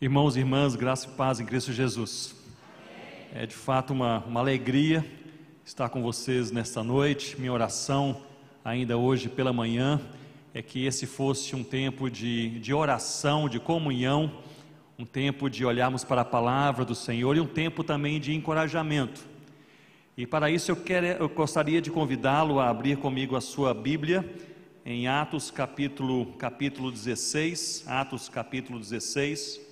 Irmãos e irmãs, graça e paz em Cristo Jesus. É de fato uma, uma alegria estar com vocês nesta noite. Minha oração, ainda hoje pela manhã, é que esse fosse um tempo de, de oração, de comunhão, um tempo de olharmos para a palavra do Senhor e um tempo também de encorajamento. E para isso eu, quero, eu gostaria de convidá-lo a abrir comigo a sua Bíblia em Atos capítulo, capítulo 16, Atos capítulo 16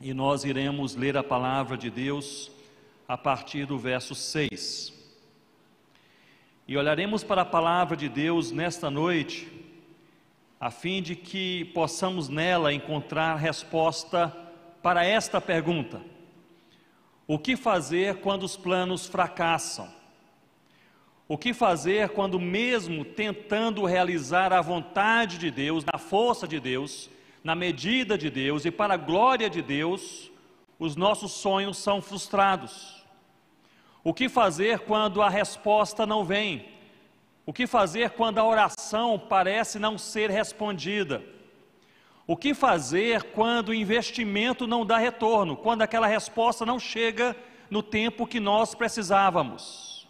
e nós iremos ler a palavra de Deus a partir do verso 6. E olharemos para a palavra de Deus nesta noite, a fim de que possamos nela encontrar resposta para esta pergunta: O que fazer quando os planos fracassam? O que fazer quando, mesmo tentando realizar a vontade de Deus, na força de Deus, na medida de Deus e para a glória de Deus, os nossos sonhos são frustrados. O que fazer quando a resposta não vem? O que fazer quando a oração parece não ser respondida? O que fazer quando o investimento não dá retorno, quando aquela resposta não chega no tempo que nós precisávamos?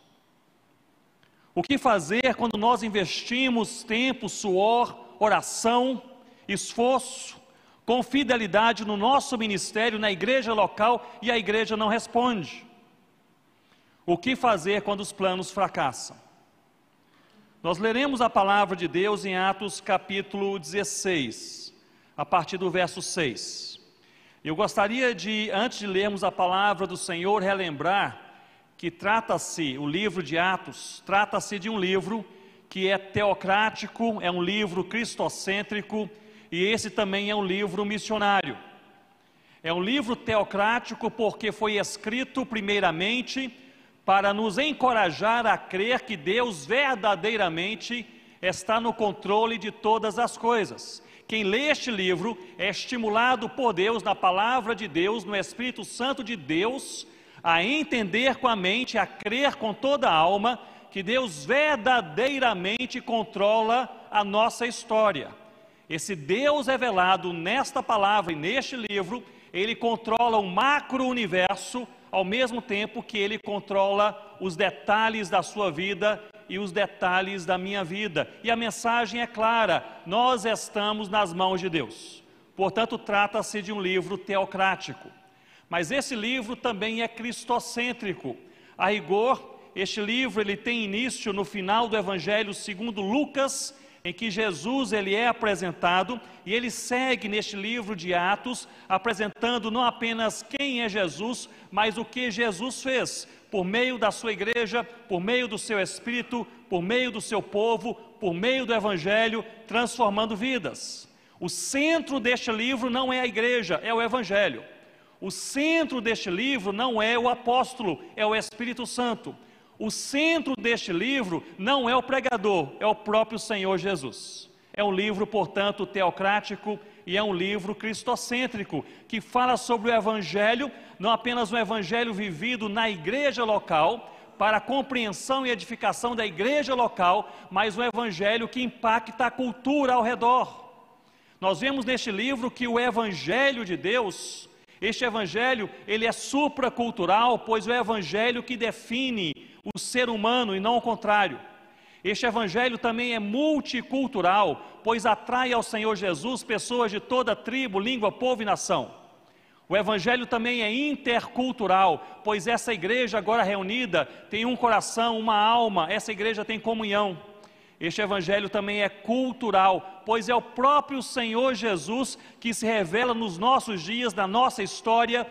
O que fazer quando nós investimos tempo, suor, oração, esforço, com fidelidade no nosso ministério, na igreja local e a igreja não responde. O que fazer quando os planos fracassam? Nós leremos a palavra de Deus em Atos capítulo 16, a partir do verso 6. Eu gostaria de, antes de lermos a palavra do Senhor, relembrar que trata-se, o livro de Atos, trata-se de um livro que é teocrático, é um livro cristocêntrico, e esse também é um livro missionário. É um livro teocrático porque foi escrito primeiramente para nos encorajar a crer que Deus verdadeiramente está no controle de todas as coisas. Quem lê este livro é estimulado por Deus, na palavra de Deus, no Espírito Santo de Deus, a entender com a mente, a crer com toda a alma, que Deus verdadeiramente controla a nossa história. Esse Deus revelado nesta palavra e neste livro, ele controla o macro-universo, ao mesmo tempo que ele controla os detalhes da sua vida e os detalhes da minha vida. E a mensagem é clara: nós estamos nas mãos de Deus. Portanto, trata-se de um livro teocrático. Mas esse livro também é cristocêntrico. A rigor, este livro ele tem início no final do Evangelho segundo Lucas em que Jesus ele é apresentado e ele segue neste livro de Atos apresentando não apenas quem é Jesus, mas o que Jesus fez por meio da sua igreja, por meio do seu espírito, por meio do seu povo, por meio do evangelho, transformando vidas. O centro deste livro não é a igreja, é o evangelho. O centro deste livro não é o apóstolo, é o Espírito Santo. O centro deste livro não é o pregador, é o próprio Senhor Jesus. É um livro, portanto, teocrático e é um livro cristocêntrico, que fala sobre o Evangelho, não apenas um Evangelho vivido na igreja local, para a compreensão e edificação da igreja local, mas um Evangelho que impacta a cultura ao redor. Nós vemos neste livro que o Evangelho de Deus, este Evangelho, ele é supracultural, pois o Evangelho que define o ser humano e não o contrário. Este evangelho também é multicultural, pois atrai ao Senhor Jesus pessoas de toda tribo, língua, povo e nação. O evangelho também é intercultural, pois essa igreja agora reunida tem um coração, uma alma, essa igreja tem comunhão. Este evangelho também é cultural, pois é o próprio Senhor Jesus que se revela nos nossos dias, na nossa história,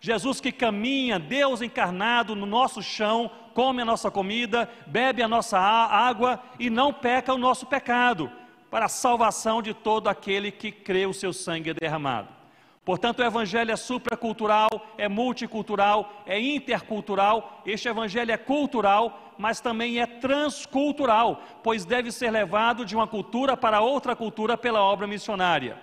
Jesus que caminha, Deus encarnado no nosso chão, come a nossa comida, bebe a nossa água e não peca o nosso pecado, para a salvação de todo aquele que crê o seu sangue derramado. Portanto, o Evangelho é supracultural, é multicultural, é intercultural. Este Evangelho é cultural, mas também é transcultural, pois deve ser levado de uma cultura para outra cultura pela obra missionária.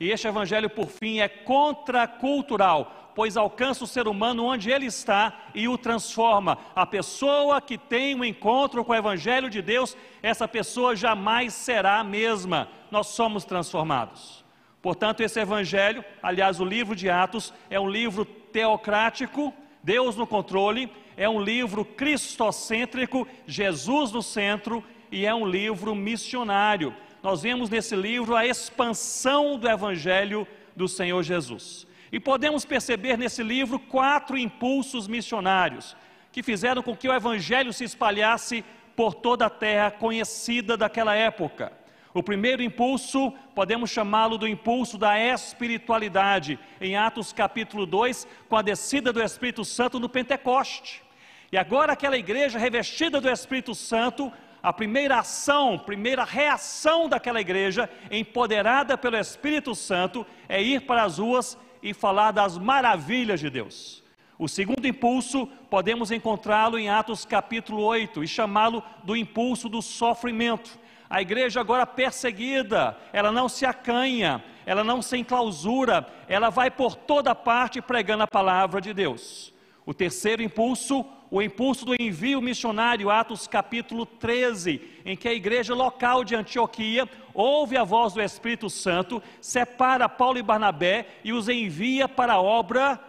E este Evangelho, por fim, é contracultural, pois alcança o ser humano onde ele está e o transforma. A pessoa que tem um encontro com o Evangelho de Deus, essa pessoa jamais será a mesma. Nós somos transformados. Portanto, esse evangelho, aliás, o livro de Atos, é um livro teocrático, Deus no controle, é um livro cristocêntrico, Jesus no centro, e é um livro missionário. Nós vemos nesse livro a expansão do evangelho do Senhor Jesus. E podemos perceber nesse livro quatro impulsos missionários que fizeram com que o evangelho se espalhasse por toda a terra conhecida daquela época. O primeiro impulso, podemos chamá-lo do impulso da espiritualidade, em Atos capítulo 2, com a descida do Espírito Santo no Pentecoste. E agora aquela igreja revestida do Espírito Santo, a primeira ação, primeira reação daquela igreja, empoderada pelo Espírito Santo, é ir para as ruas e falar das maravilhas de Deus. O segundo impulso, podemos encontrá-lo em Atos capítulo 8 e chamá-lo do impulso do sofrimento. A igreja agora perseguida, ela não se acanha, ela não se enclausura, ela vai por toda parte pregando a palavra de Deus. O terceiro impulso, o impulso do envio missionário, Atos capítulo 13, em que a igreja local de Antioquia ouve a voz do Espírito Santo, separa Paulo e Barnabé e os envia para a obra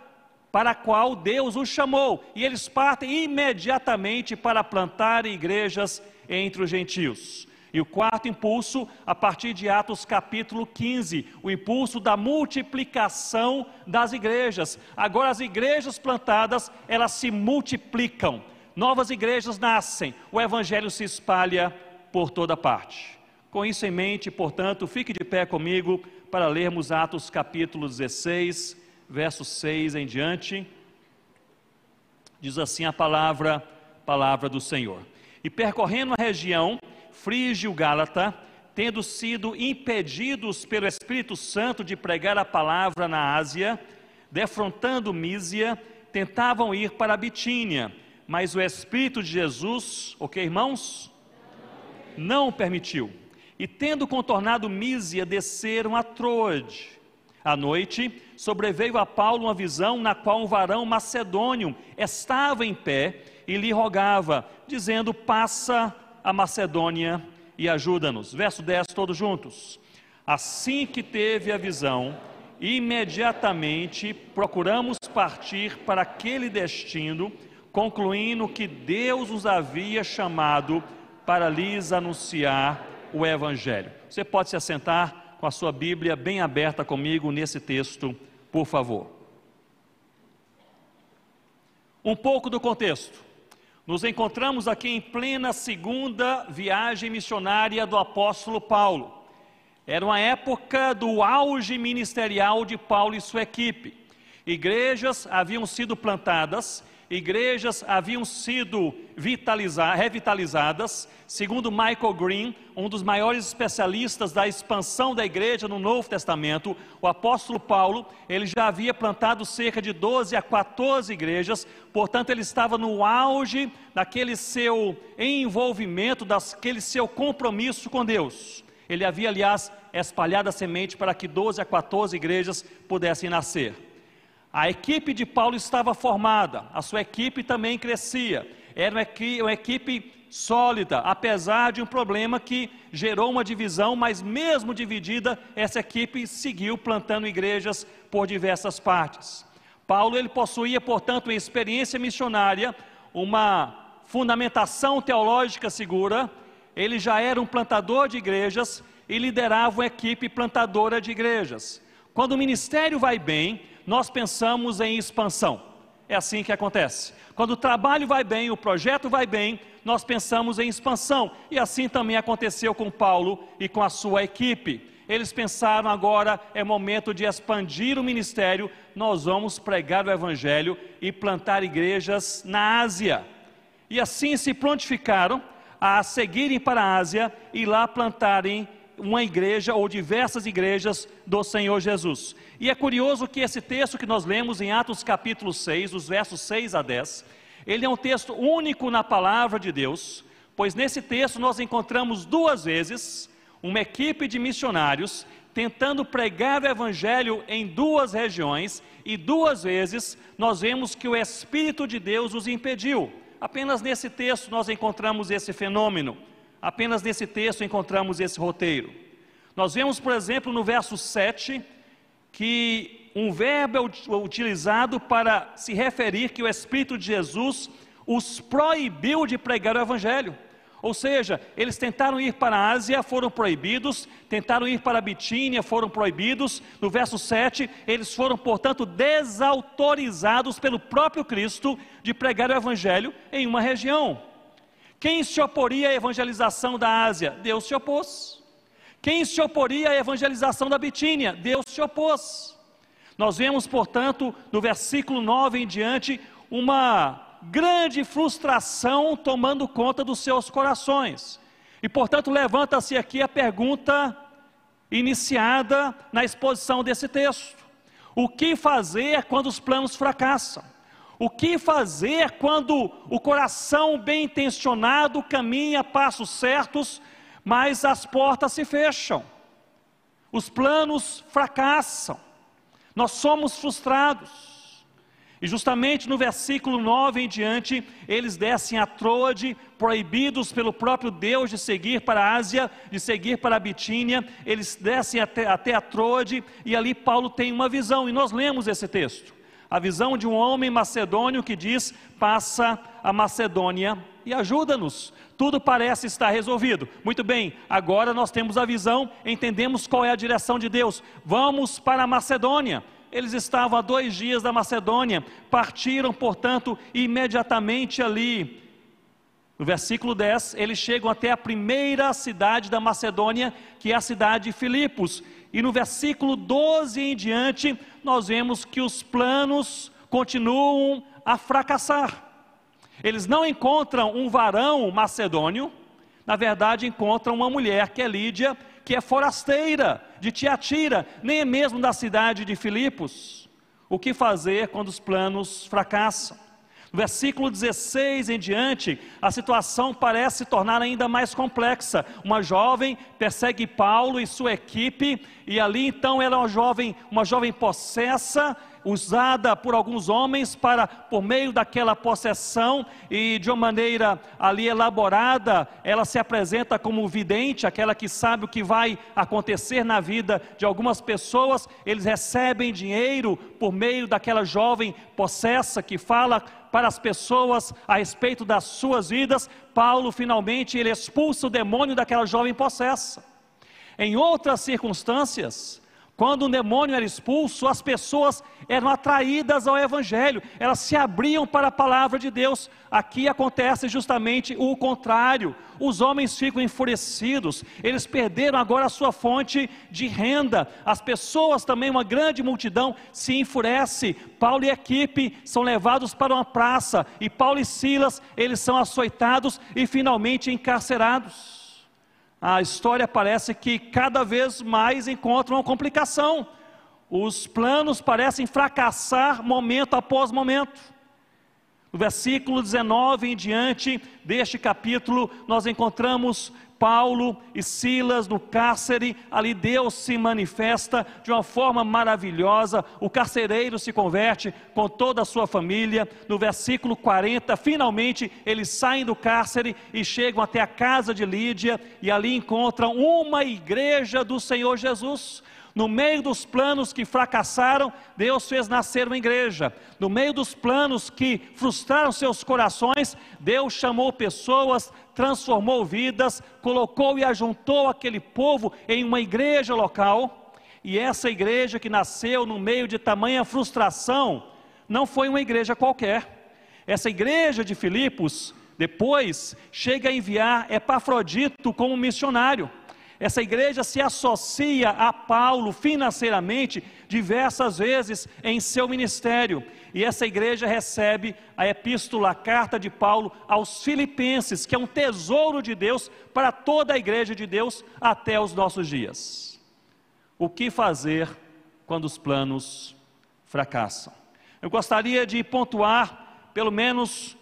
para a qual Deus os chamou, e eles partem imediatamente para plantar igrejas entre os gentios. E o quarto impulso, a partir de Atos capítulo 15, o impulso da multiplicação das igrejas. Agora as igrejas plantadas, elas se multiplicam. Novas igrejas nascem, o evangelho se espalha por toda parte. Com isso em mente, portanto, fique de pé comigo para lermos Atos capítulo 16, verso 6 em diante. Diz assim a palavra, palavra do Senhor. E percorrendo a região frígio-gálata, tendo sido impedidos pelo Espírito Santo de pregar a palavra na Ásia, defrontando Mísia, tentavam ir para a Bitínia, mas o Espírito de Jesus, o que irmãos? Não permitiu. E tendo contornado Mísia, desceram a Troade. À noite, sobreveio a Paulo uma visão na qual um varão macedônio estava em pé e lhe rogava, dizendo: Passa a Macedônia e ajuda-nos. Verso 10, todos juntos. Assim que teve a visão, imediatamente procuramos partir para aquele destino, concluindo que Deus os havia chamado para lhes anunciar o Evangelho. Você pode se assentar com a sua Bíblia bem aberta comigo nesse texto, por favor. Um pouco do contexto. Nos encontramos aqui em plena segunda viagem missionária do apóstolo Paulo. Era uma época do auge ministerial de Paulo e sua equipe. Igrejas haviam sido plantadas igrejas haviam sido revitalizadas, segundo Michael Green, um dos maiores especialistas da expansão da igreja no Novo Testamento, o apóstolo Paulo, ele já havia plantado cerca de 12 a 14 igrejas, portanto ele estava no auge daquele seu envolvimento, daquele seu compromisso com Deus. Ele havia, aliás, espalhado a semente para que 12 a 14 igrejas pudessem nascer. A equipe de Paulo estava formada, a sua equipe também crescia. Era uma equipe sólida, apesar de um problema que gerou uma divisão, mas mesmo dividida, essa equipe seguiu plantando igrejas por diversas partes. Paulo ele possuía, portanto, uma experiência missionária, uma fundamentação teológica segura, ele já era um plantador de igrejas e liderava uma equipe plantadora de igrejas. Quando o ministério vai bem, nós pensamos em expansão. É assim que acontece. Quando o trabalho vai bem, o projeto vai bem, nós pensamos em expansão. E assim também aconteceu com Paulo e com a sua equipe. Eles pensaram agora é momento de expandir o ministério, nós vamos pregar o evangelho e plantar igrejas na Ásia. E assim se prontificaram a seguirem para a Ásia e lá plantarem uma igreja ou diversas igrejas do Senhor Jesus. E é curioso que esse texto que nós lemos em Atos capítulo 6, os versos 6 a 10, ele é um texto único na palavra de Deus, pois nesse texto nós encontramos duas vezes uma equipe de missionários tentando pregar o evangelho em duas regiões e duas vezes nós vemos que o Espírito de Deus os impediu. Apenas nesse texto nós encontramos esse fenômeno. Apenas nesse texto encontramos esse roteiro. Nós vemos, por exemplo, no verso 7, que um verbo é utilizado para se referir que o Espírito de Jesus os proibiu de pregar o Evangelho. Ou seja, eles tentaram ir para a Ásia, foram proibidos, tentaram ir para a Bitínia, foram proibidos. No verso 7, eles foram, portanto, desautorizados pelo próprio Cristo de pregar o Evangelho em uma região. Quem se oporia à evangelização da Ásia? Deus se opôs. Quem se oporia à evangelização da Bitínia? Deus se opôs. Nós vemos, portanto, no versículo 9 em diante, uma grande frustração tomando conta dos seus corações. E portanto, levanta-se aqui a pergunta iniciada na exposição desse texto: O que fazer quando os planos fracassam? O que fazer quando o coração bem intencionado caminha passos certos, mas as portas se fecham? Os planos fracassam. Nós somos frustrados. E justamente no versículo 9 em diante, eles descem a Troade, proibidos pelo próprio Deus de seguir para a Ásia, de seguir para a Bitínia, eles descem até, até a Troade, e ali Paulo tem uma visão, e nós lemos esse texto. A visão de um homem macedônio que diz: passa a Macedônia e ajuda-nos. Tudo parece estar resolvido. Muito bem, agora nós temos a visão, entendemos qual é a direção de Deus. Vamos para a Macedônia. Eles estavam a dois dias da Macedônia, partiram, portanto, imediatamente ali. No versículo 10, eles chegam até a primeira cidade da Macedônia, que é a cidade de Filipos. E no versículo 12 em diante, nós vemos que os planos continuam a fracassar. Eles não encontram um varão macedônio, na verdade encontram uma mulher que é Lídia, que é forasteira de Tiatira, nem mesmo da cidade de Filipos. O que fazer quando os planos fracassam? Versículo 16 em diante, a situação parece se tornar ainda mais complexa. Uma jovem persegue Paulo e sua equipe, e ali então ela é uma jovem, uma jovem possessa, usada por alguns homens para, por meio daquela possessão e de uma maneira ali elaborada, ela se apresenta como vidente, aquela que sabe o que vai acontecer na vida de algumas pessoas. Eles recebem dinheiro por meio daquela jovem possessa que fala para as pessoas a respeito das suas vidas. Paulo finalmente ele expulsa o demônio daquela jovem possessa. Em outras circunstâncias, quando um demônio era expulso, as pessoas eram atraídas ao Evangelho, elas se abriam para a palavra de Deus. Aqui acontece justamente o contrário: os homens ficam enfurecidos, eles perderam agora a sua fonte de renda. As pessoas também, uma grande multidão, se enfurece. Paulo e equipe são levados para uma praça, e Paulo e Silas, eles são açoitados e finalmente encarcerados a história parece que cada vez mais encontra uma complicação. Os planos parecem fracassar momento após momento. No versículo 19 em diante deste capítulo, nós encontramos Paulo e Silas no cárcere, ali Deus se manifesta de uma forma maravilhosa. O carcereiro se converte com toda a sua família. No versículo 40, finalmente eles saem do cárcere e chegam até a casa de Lídia e ali encontram uma igreja do Senhor Jesus. No meio dos planos que fracassaram, Deus fez nascer uma igreja. No meio dos planos que frustraram seus corações, Deus chamou pessoas, transformou vidas, colocou e ajuntou aquele povo em uma igreja local. E essa igreja que nasceu no meio de tamanha frustração, não foi uma igreja qualquer. Essa igreja de Filipos, depois, chega a enviar Epafrodito como missionário. Essa igreja se associa a Paulo financeiramente diversas vezes em seu ministério. E essa igreja recebe a epístola, a carta de Paulo aos Filipenses, que é um tesouro de Deus para toda a igreja de Deus até os nossos dias. O que fazer quando os planos fracassam? Eu gostaria de pontuar pelo menos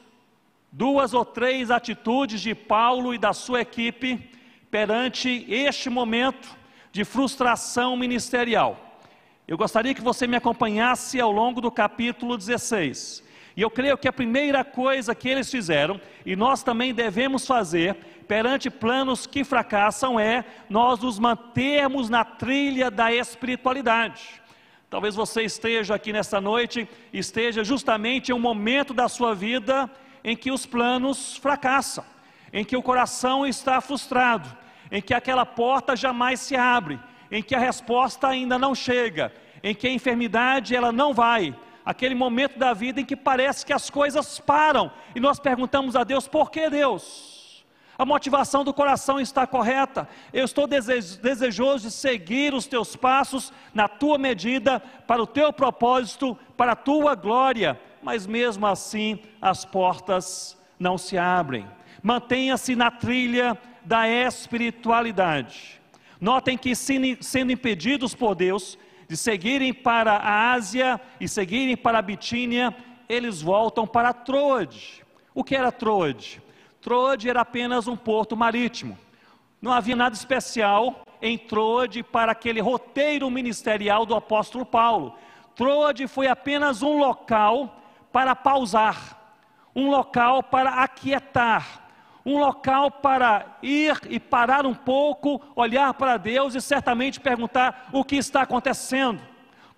duas ou três atitudes de Paulo e da sua equipe perante este momento de frustração ministerial. Eu gostaria que você me acompanhasse ao longo do capítulo 16. E eu creio que a primeira coisa que eles fizeram, e nós também devemos fazer, perante planos que fracassam, é nós nos mantermos na trilha da espiritualidade. Talvez você esteja aqui nesta noite, esteja justamente em um momento da sua vida em que os planos fracassam, em que o coração está frustrado, em que aquela porta jamais se abre, em que a resposta ainda não chega, em que a enfermidade ela não vai, aquele momento da vida em que parece que as coisas param e nós perguntamos a Deus: por que Deus? A motivação do coração está correta. Eu estou desejoso de seguir os teus passos na tua medida, para o teu propósito, para a tua glória, mas mesmo assim as portas não se abrem. Mantenha-se na trilha da espiritualidade. Notem que, sendo impedidos por Deus, de seguirem para a Ásia e seguirem para a Bitínia, eles voltam para Troade. O que era Troade? Troade era apenas um porto marítimo. Não havia nada especial em Troade para aquele roteiro ministerial do apóstolo Paulo. Troade foi apenas um local para pausar, um local para aquietar, um local para ir e parar um pouco, olhar para Deus e certamente perguntar o que está acontecendo,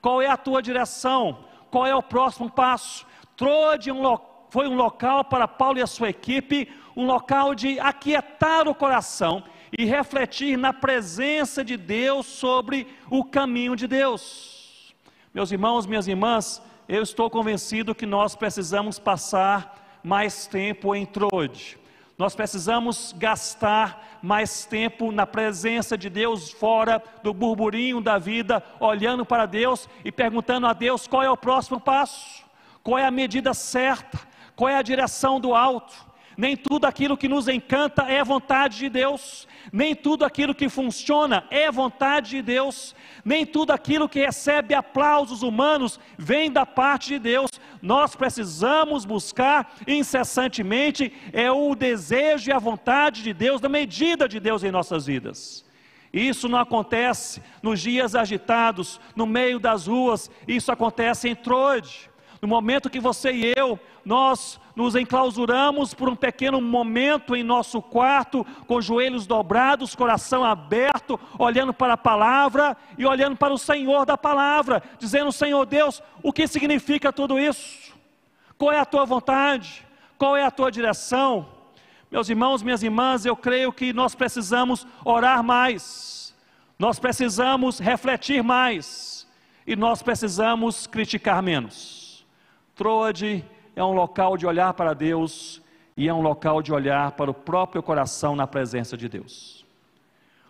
qual é a tua direção, qual é o próximo passo. Troade um foi um local para Paulo e a sua equipe, um local de aquietar o coração e refletir na presença de Deus sobre o caminho de Deus. Meus irmãos, minhas irmãs, eu estou convencido que nós precisamos passar mais tempo em Troade nós precisamos gastar mais tempo na presença de Deus, fora do burburinho da vida, olhando para Deus e perguntando a Deus qual é o próximo passo, qual é a medida certa, qual é a direção do alto. Nem tudo aquilo que nos encanta é vontade de Deus, nem tudo aquilo que funciona é vontade de Deus, nem tudo aquilo que recebe aplausos humanos vem da parte de Deus. Nós precisamos buscar incessantemente é o desejo e a vontade de Deus, da medida de Deus em nossas vidas. Isso não acontece nos dias agitados, no meio das ruas, isso acontece em Troide. No momento que você e eu, nós nos enclausuramos por um pequeno momento em nosso quarto, com joelhos dobrados, coração aberto, olhando para a palavra e olhando para o Senhor da palavra, dizendo: Senhor Deus, o que significa tudo isso? Qual é a tua vontade? Qual é a tua direção? Meus irmãos, minhas irmãs, eu creio que nós precisamos orar mais, nós precisamos refletir mais e nós precisamos criticar menos. Troade é um local de olhar para Deus e é um local de olhar para o próprio coração na presença de Deus.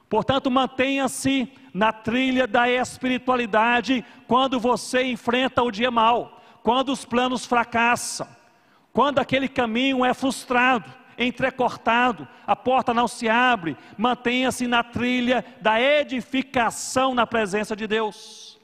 Portanto, mantenha-se na trilha da espiritualidade quando você enfrenta o dia mal, quando os planos fracassam, quando aquele caminho é frustrado, entrecortado, a porta não se abre, mantenha-se na trilha da edificação na presença de Deus.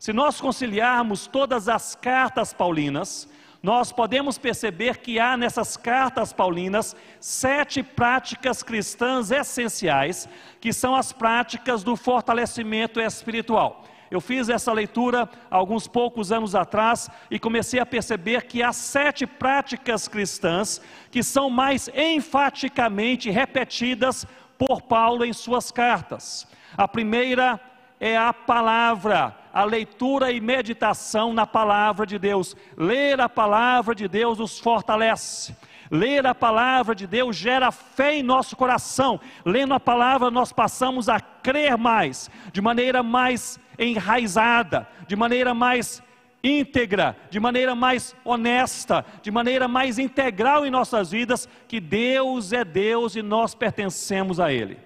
Se nós conciliarmos todas as cartas paulinas, nós podemos perceber que há nessas cartas paulinas sete práticas cristãs essenciais, que são as práticas do fortalecimento espiritual. Eu fiz essa leitura alguns poucos anos atrás e comecei a perceber que há sete práticas cristãs que são mais enfaticamente repetidas por Paulo em suas cartas. A primeira é a palavra, a leitura e meditação na palavra de Deus. Ler a palavra de Deus nos fortalece. Ler a palavra de Deus gera fé em nosso coração. Lendo a palavra, nós passamos a crer mais, de maneira mais enraizada, de maneira mais íntegra, de maneira mais honesta, de maneira mais integral em nossas vidas, que Deus é Deus e nós pertencemos a Ele.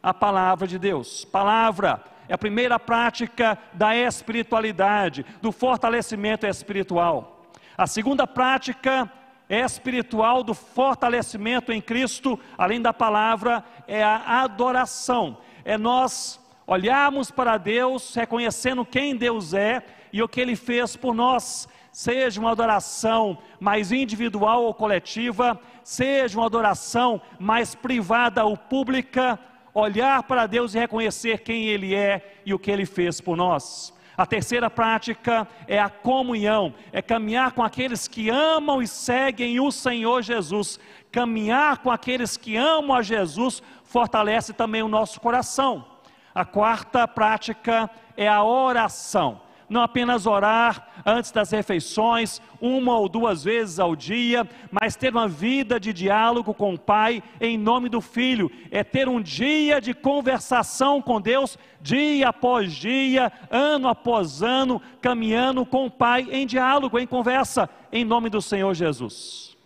A palavra de Deus, palavra é a primeira prática da espiritualidade, do fortalecimento espiritual. A segunda prática espiritual do fortalecimento em Cristo, além da palavra, é a adoração. É nós olharmos para Deus, reconhecendo quem Deus é e o que Ele fez por nós. Seja uma adoração mais individual ou coletiva, seja uma adoração mais privada ou pública, olhar para Deus e reconhecer quem Ele é e o que Ele fez por nós. A terceira prática é a comunhão, é caminhar com aqueles que amam e seguem o Senhor Jesus. Caminhar com aqueles que amam a Jesus fortalece também o nosso coração. A quarta prática é a oração não apenas orar antes das refeições, uma ou duas vezes ao dia, mas ter uma vida de diálogo com o Pai em nome do Filho, é ter um dia de conversação com Deus, dia após dia, ano após ano, caminhando com o Pai em diálogo, em conversa, em nome do Senhor Jesus.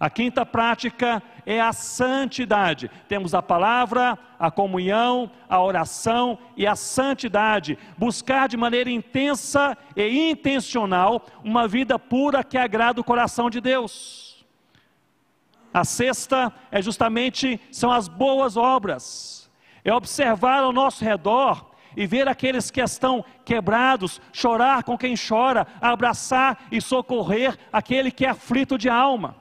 A quinta prática é a santidade. Temos a palavra, a comunhão, a oração e a santidade. Buscar de maneira intensa e intencional uma vida pura que agrada o coração de Deus. A sexta é justamente são as boas obras. É observar ao nosso redor e ver aqueles que estão quebrados, chorar com quem chora, abraçar e socorrer aquele que é aflito de alma.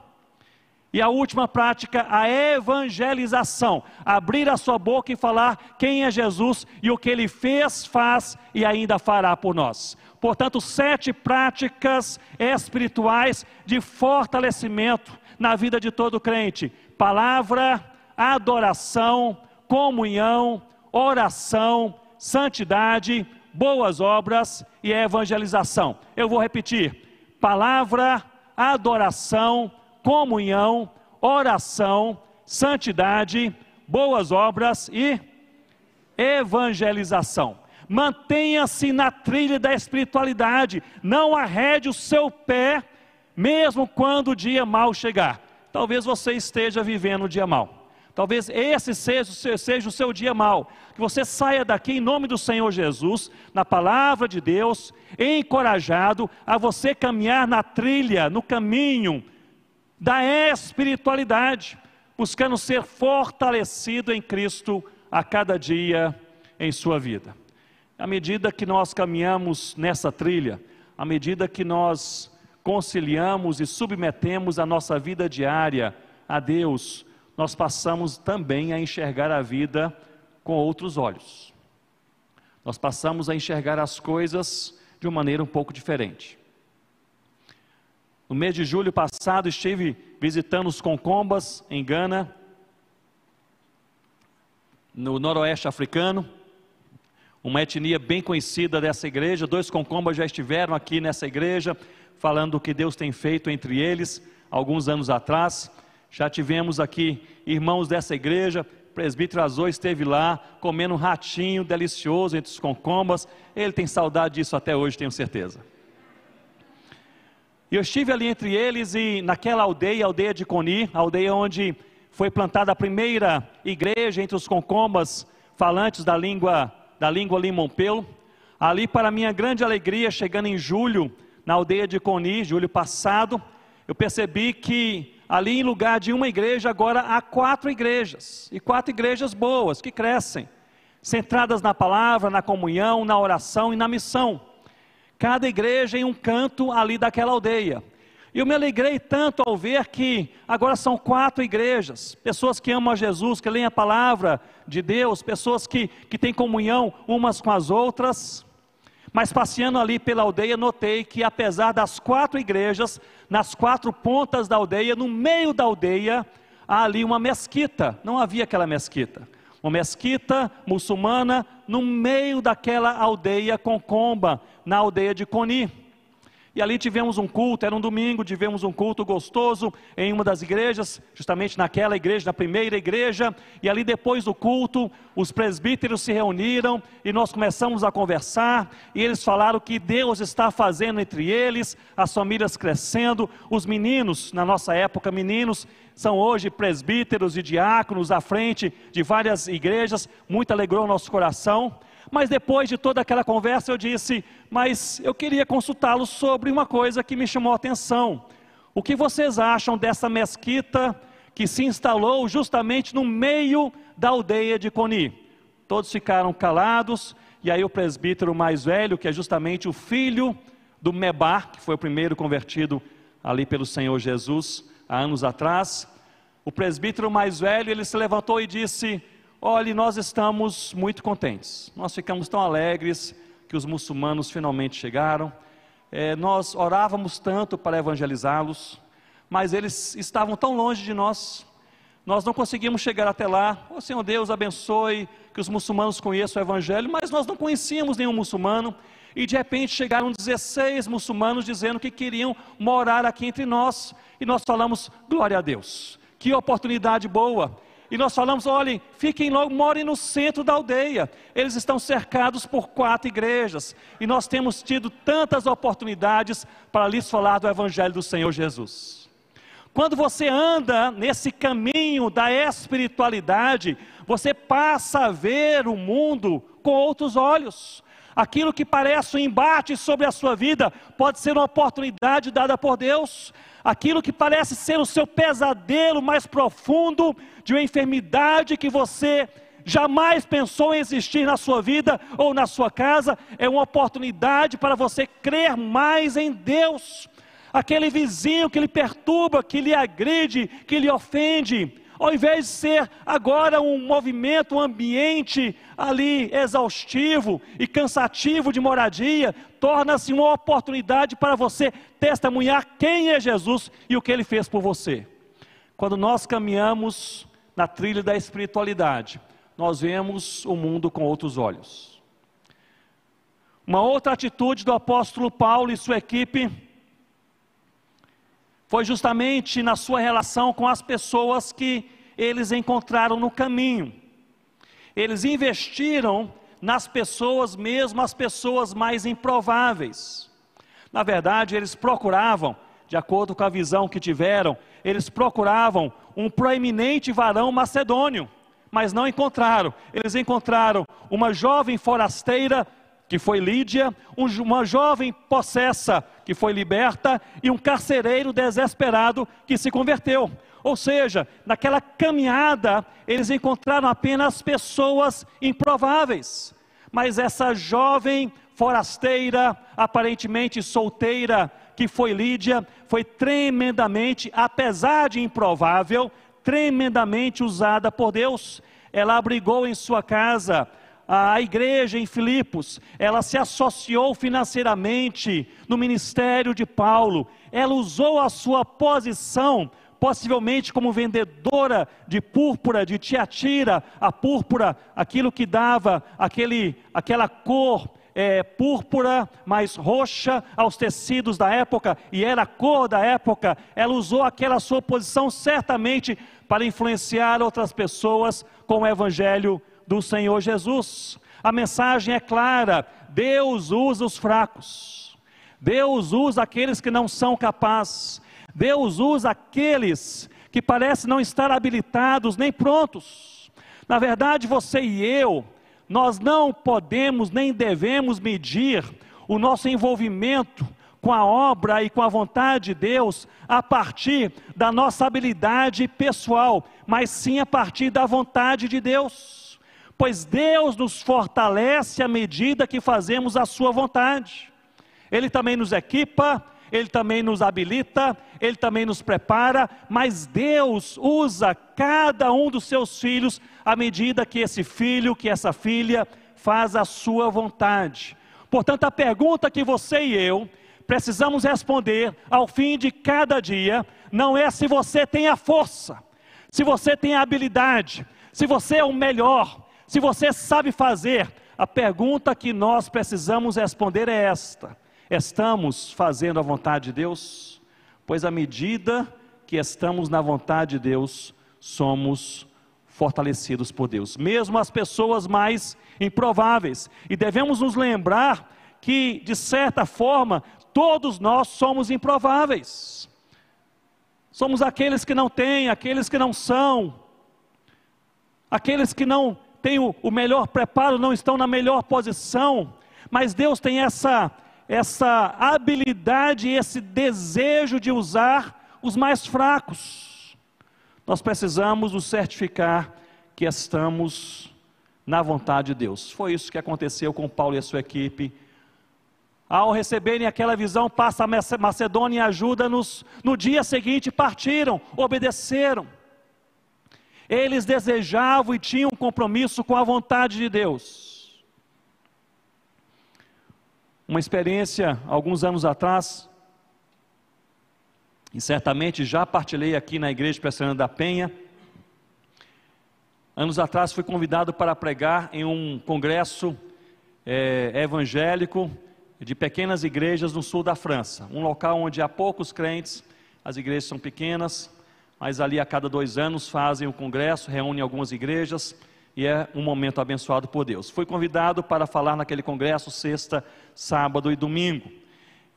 E a última prática, a evangelização. Abrir a sua boca e falar quem é Jesus e o que ele fez, faz e ainda fará por nós. Portanto, sete práticas espirituais de fortalecimento na vida de todo crente: palavra, adoração, comunhão, oração, santidade, boas obras e evangelização. Eu vou repetir: palavra, adoração, comunhão, oração, santidade, boas obras e evangelização. Mantenha-se na trilha da espiritualidade, não arrede o seu pé, mesmo quando o dia mal chegar. Talvez você esteja vivendo o dia mal. Talvez esse seja, seja, o seu dia mal. Que você saia daqui em nome do Senhor Jesus, na palavra de Deus, encorajado a você caminhar na trilha, no caminho da espiritualidade, buscando ser fortalecido em Cristo a cada dia em sua vida. À medida que nós caminhamos nessa trilha, à medida que nós conciliamos e submetemos a nossa vida diária a Deus, nós passamos também a enxergar a vida com outros olhos. Nós passamos a enxergar as coisas de uma maneira um pouco diferente. No mês de julho passado, estive visitando os Concombas, em Gana, no noroeste africano, uma etnia bem conhecida dessa igreja. Dois Concombas já estiveram aqui nessa igreja, falando do que Deus tem feito entre eles, alguns anos atrás. Já tivemos aqui irmãos dessa igreja, presbítero Azor esteve lá, comendo um ratinho delicioso entre os concombas. Ele tem saudade disso até hoje, tenho certeza. E eu estive ali entre eles e naquela aldeia, aldeia de Coni, aldeia onde foi plantada a primeira igreja entre os concombas falantes da língua da língua limompelo. Ali, para minha grande alegria, chegando em julho, na aldeia de Coni, julho passado, eu percebi que ali em lugar de uma igreja, agora há quatro igrejas, e quatro igrejas boas, que crescem, centradas na palavra, na comunhão, na oração e na missão cada igreja em um canto ali daquela aldeia. E eu me alegrei tanto ao ver que agora são quatro igrejas, pessoas que amam a Jesus, que leem a palavra de Deus, pessoas que, que têm comunhão umas com as outras. Mas passeando ali pela aldeia, notei que apesar das quatro igrejas, nas quatro pontas da aldeia, no meio da aldeia, há ali uma mesquita. Não havia aquela mesquita uma mesquita muçulmana no meio daquela aldeia Concomba, na aldeia de Coni. E ali tivemos um culto, era um domingo, tivemos um culto gostoso em uma das igrejas, justamente naquela igreja, na primeira igreja. E ali depois do culto, os presbíteros se reuniram e nós começamos a conversar. E eles falaram que Deus está fazendo entre eles, as famílias crescendo, os meninos, na nossa época, meninos, são hoje presbíteros e diáconos à frente de várias igrejas. Muito alegrou nosso coração. Mas depois de toda aquela conversa, eu disse: Mas eu queria consultá-los sobre uma coisa que me chamou a atenção. O que vocês acham dessa mesquita que se instalou justamente no meio da aldeia de Coni? Todos ficaram calados, e aí o presbítero mais velho, que é justamente o filho do Mebar, que foi o primeiro convertido ali pelo Senhor Jesus há anos atrás, o presbítero mais velho, ele se levantou e disse: Olhe, nós estamos muito contentes, nós ficamos tão alegres que os muçulmanos finalmente chegaram. É, nós orávamos tanto para evangelizá-los, mas eles estavam tão longe de nós, nós não conseguimos chegar até lá. Oh, Senhor Deus, abençoe que os muçulmanos conheçam o Evangelho, mas nós não conhecíamos nenhum muçulmano. E de repente chegaram 16 muçulmanos dizendo que queriam morar aqui entre nós. E nós falamos, glória a Deus, que oportunidade boa. E nós falamos: olhem, fiquem logo, morem no centro da aldeia. Eles estão cercados por quatro igrejas. E nós temos tido tantas oportunidades para lhes falar do Evangelho do Senhor Jesus. Quando você anda nesse caminho da espiritualidade, você passa a ver o mundo com outros olhos. Aquilo que parece um embate sobre a sua vida pode ser uma oportunidade dada por Deus. Aquilo que parece ser o seu pesadelo mais profundo de uma enfermidade que você jamais pensou em existir na sua vida ou na sua casa, é uma oportunidade para você crer mais em Deus. Aquele vizinho que lhe perturba, que lhe agride, que lhe ofende, ao invés de ser agora um movimento, um ambiente ali exaustivo e cansativo de moradia, torna-se uma oportunidade para você testemunhar quem é Jesus e o que ele fez por você. Quando nós caminhamos na trilha da espiritualidade, nós vemos o mundo com outros olhos. Uma outra atitude do apóstolo Paulo e sua equipe foi justamente na sua relação com as pessoas que eles encontraram no caminho. Eles investiram nas pessoas, mesmo as pessoas mais improváveis. Na verdade, eles procuravam, de acordo com a visão que tiveram, eles procuravam um proeminente varão macedônio, mas não encontraram. Eles encontraram uma jovem forasteira que foi Lídia, uma jovem possessa, que foi liberta, e um carcereiro desesperado que se converteu. Ou seja, naquela caminhada, eles encontraram apenas pessoas improváveis. Mas essa jovem forasteira, aparentemente solteira, que foi Lídia, foi tremendamente, apesar de improvável, tremendamente usada por Deus. Ela abrigou em sua casa a igreja em Filipos, ela se associou financeiramente no ministério de Paulo, ela usou a sua posição, possivelmente como vendedora de púrpura, de Tiatira, a púrpura, aquilo que dava aquele, aquela cor é, púrpura, mais roxa aos tecidos da época, e era a cor da época, ela usou aquela sua posição certamente para influenciar outras pessoas com o evangelho do Senhor Jesus. A mensagem é clara: Deus usa os fracos, Deus usa aqueles que não são capazes, Deus usa aqueles que parecem não estar habilitados nem prontos. Na verdade, você e eu, nós não podemos nem devemos medir o nosso envolvimento com a obra e com a vontade de Deus a partir da nossa habilidade pessoal, mas sim a partir da vontade de Deus pois Deus nos fortalece à medida que fazemos a Sua vontade. Ele também nos equipa, Ele também nos habilita, Ele também nos prepara, mas Deus usa cada um dos seus filhos à medida que esse filho, que essa filha faz a Sua vontade. Portanto, a pergunta que você e eu precisamos responder ao fim de cada dia não é se você tem a força, se você tem a habilidade, se você é o melhor, se você sabe fazer, a pergunta que nós precisamos responder é esta: estamos fazendo a vontade de Deus? Pois à medida que estamos na vontade de Deus, somos fortalecidos por Deus, mesmo as pessoas mais improváveis. E devemos nos lembrar que, de certa forma, todos nós somos improváveis. Somos aqueles que não têm, aqueles que não são, aqueles que não têm o, o melhor preparo, não estão na melhor posição, mas Deus tem essa, essa habilidade, esse desejo de usar os mais fracos. Nós precisamos nos certificar que estamos na vontade de Deus. Foi isso que aconteceu com Paulo e a sua equipe. Ao receberem aquela visão, passa a Macedônia e ajuda-nos. No dia seguinte partiram, obedeceram. Eles desejavam e tinham um compromisso com a vontade de Deus. uma experiência alguns anos atrás, e certamente já partilhei aqui na igreja Presbiteriana da Penha. Anos atrás fui convidado para pregar em um congresso é, evangélico de pequenas igrejas no sul da França, um local onde há poucos crentes, as igrejas são pequenas, mas ali a cada dois anos fazem um congresso, reúnem algumas igrejas e é um momento abençoado por Deus. Fui convidado para falar naquele congresso sexta, sábado e domingo.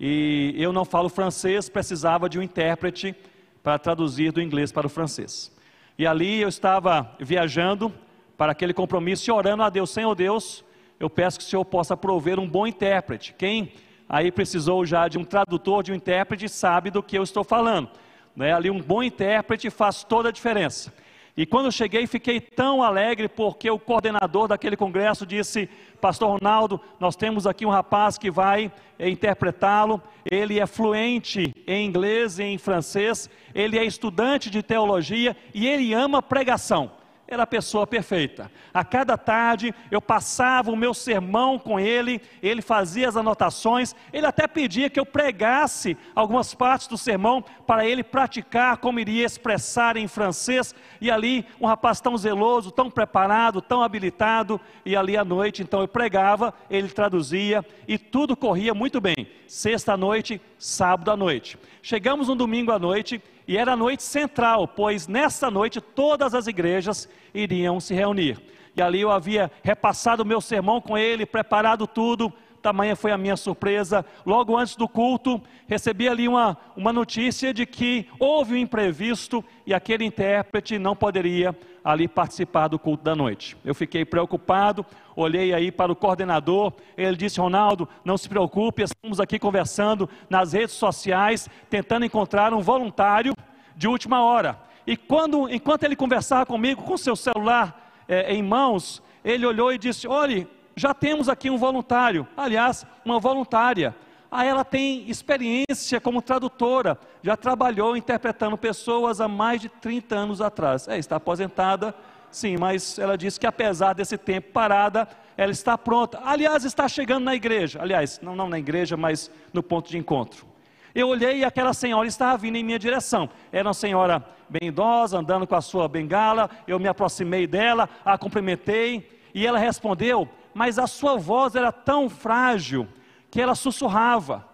E eu não falo francês, precisava de um intérprete para traduzir do inglês para o francês. E ali eu estava viajando para aquele compromisso e orando a Deus, Senhor Deus, eu peço que o Senhor possa prover um bom intérprete. Quem aí precisou já de um tradutor, de um intérprete, sabe do que eu estou falando. Né? Ali um bom intérprete faz toda a diferença. E quando eu cheguei, fiquei tão alegre porque o coordenador daquele congresso disse: Pastor Ronaldo, nós temos aqui um rapaz que vai eh, interpretá-lo. Ele é fluente em inglês e em francês, ele é estudante de teologia e ele ama pregação era a pessoa perfeita. A cada tarde eu passava o meu sermão com ele, ele fazia as anotações, ele até pedia que eu pregasse algumas partes do sermão para ele praticar como iria expressar em francês. E ali, um rapaz tão zeloso, tão preparado, tão habilitado, e ali à noite, então eu pregava, ele traduzia e tudo corria muito bem. Sexta noite, sábado à noite. Chegamos no domingo à noite e era a noite central, pois nessa noite todas as igrejas iriam se reunir. E ali eu havia repassado o meu sermão com ele, preparado tudo. Tamanha foi a minha surpresa. Logo antes do culto, recebi ali uma, uma notícia de que houve um imprevisto e aquele intérprete não poderia ali participar do culto da noite. Eu fiquei preocupado, olhei aí para o coordenador, ele disse: Ronaldo, não se preocupe, estamos aqui conversando nas redes sociais, tentando encontrar um voluntário de última hora. E quando, enquanto ele conversava comigo com seu celular é, em mãos, ele olhou e disse: Olhe, já temos aqui um voluntário, aliás, uma voluntária. Ah, ela tem experiência como tradutora, já trabalhou interpretando pessoas há mais de 30 anos atrás. É, está aposentada, sim, mas ela disse que apesar desse tempo parada, ela está pronta. Aliás, está chegando na igreja. Aliás, não, não na igreja, mas no ponto de encontro. Eu olhei e aquela senhora estava vindo em minha direção. Era uma senhora bem idosa, andando com a sua bengala. Eu me aproximei dela, a cumprimentei e ela respondeu, mas a sua voz era tão frágil que ela sussurrava.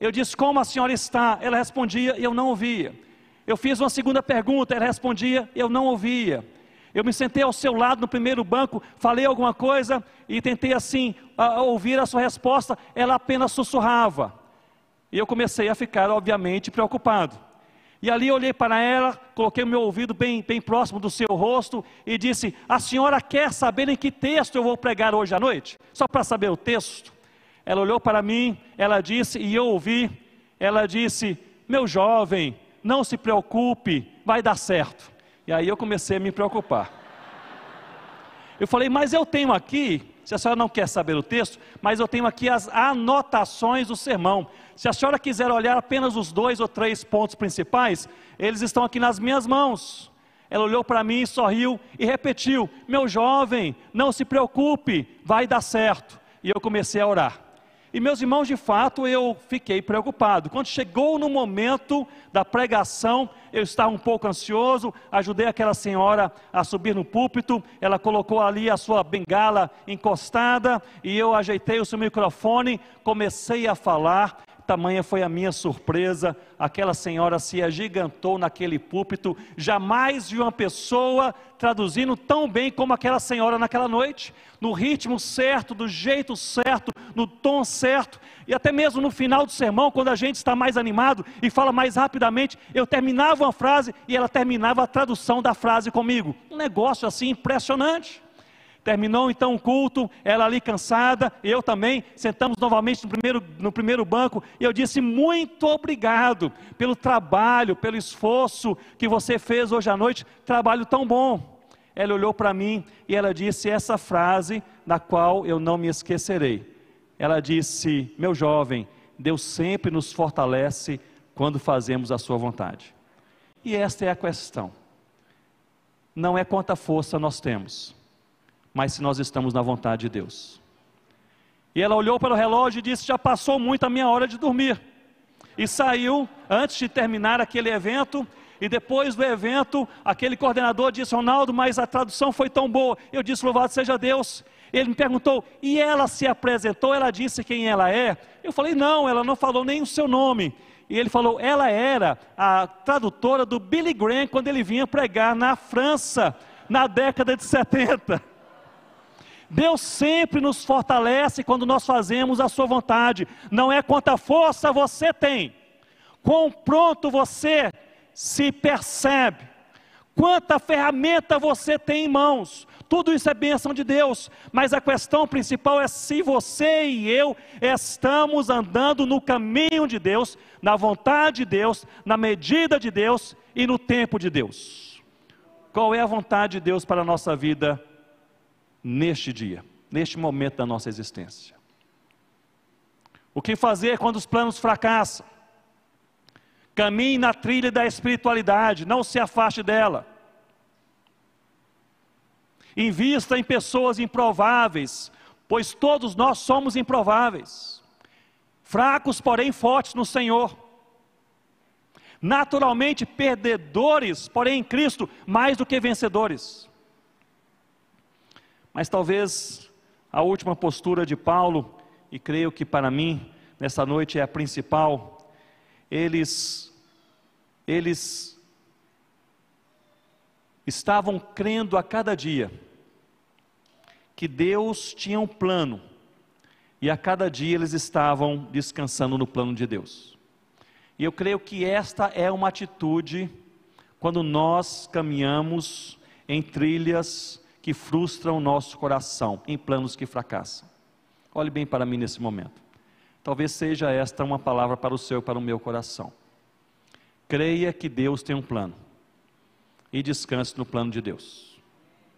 Eu disse: Como a senhora está? Ela respondia eu não ouvia. Eu fiz uma segunda pergunta, ela respondia eu não ouvia. Eu me sentei ao seu lado no primeiro banco, falei alguma coisa e tentei assim a ouvir a sua resposta, ela apenas sussurrava. E eu comecei a ficar, obviamente, preocupado. E ali olhei para ela, coloquei o meu ouvido bem, bem próximo do seu rosto e disse: A senhora quer saber em que texto eu vou pregar hoje à noite? Só para saber o texto. Ela olhou para mim, ela disse, e eu ouvi, ela disse: Meu jovem, não se preocupe, vai dar certo. E aí eu comecei a me preocupar. Eu falei, mas eu tenho aqui, se a senhora não quer saber o texto, mas eu tenho aqui as anotações do sermão. Se a senhora quiser olhar apenas os dois ou três pontos principais, eles estão aqui nas minhas mãos. Ela olhou para mim, sorriu e repetiu: Meu jovem, não se preocupe, vai dar certo. E eu comecei a orar. E meus irmãos, de fato, eu fiquei preocupado. Quando chegou no momento da pregação, eu estava um pouco ansioso, ajudei aquela senhora a subir no púlpito, ela colocou ali a sua bengala encostada e eu ajeitei o seu microfone, comecei a falar Tamanha foi a minha surpresa, aquela senhora se agigantou naquele púlpito. Jamais vi uma pessoa traduzindo tão bem como aquela senhora naquela noite, no ritmo certo, do jeito certo, no tom certo, e até mesmo no final do sermão, quando a gente está mais animado e fala mais rapidamente, eu terminava uma frase e ela terminava a tradução da frase comigo. Um negócio assim impressionante. Terminou então o culto, ela ali cansada, eu também, sentamos novamente no primeiro, no primeiro banco, e eu disse: Muito obrigado pelo trabalho, pelo esforço que você fez hoje à noite, trabalho tão bom. Ela olhou para mim e ela disse essa frase, da qual eu não me esquecerei. Ela disse: Meu jovem, Deus sempre nos fortalece quando fazemos a Sua vontade. E esta é a questão. Não é quanta força nós temos mas se nós estamos na vontade de Deus. E ela olhou para o relógio e disse: Já passou muito a minha hora de dormir. E saiu antes de terminar aquele evento. E depois do evento, aquele coordenador disse: Ronaldo, mas a tradução foi tão boa. Eu disse: Louvado seja Deus. Ele me perguntou: E ela se apresentou? Ela disse quem ela é? Eu falei: Não, ela não falou nem o seu nome. E ele falou: Ela era a tradutora do Billy Graham quando ele vinha pregar na França, na década de 70. Deus sempre nos fortalece quando nós fazemos a sua vontade. Não é quanta força você tem, quão pronto você se percebe, quanta ferramenta você tem em mãos. Tudo isso é bênção de Deus, mas a questão principal é se você e eu estamos andando no caminho de Deus, na vontade de Deus, na medida de Deus e no tempo de Deus. Qual é a vontade de Deus para a nossa vida neste dia, neste momento da nossa existência. O que fazer quando os planos fracassam? Caminhe na trilha da espiritualidade, não se afaste dela. Invista em pessoas improváveis, pois todos nós somos improváveis. Fracos, porém fortes no Senhor. Naturalmente perdedores, porém em Cristo mais do que vencedores. Mas talvez a última postura de Paulo, e creio que para mim, nessa noite é a principal, eles, eles estavam crendo a cada dia que Deus tinha um plano, e a cada dia eles estavam descansando no plano de Deus. E eu creio que esta é uma atitude quando nós caminhamos em trilhas que frustram o nosso coração, em planos que fracassam. Olhe bem para mim nesse momento. Talvez seja esta uma palavra para o seu e para o meu coração. Creia que Deus tem um plano e descanse no plano de Deus.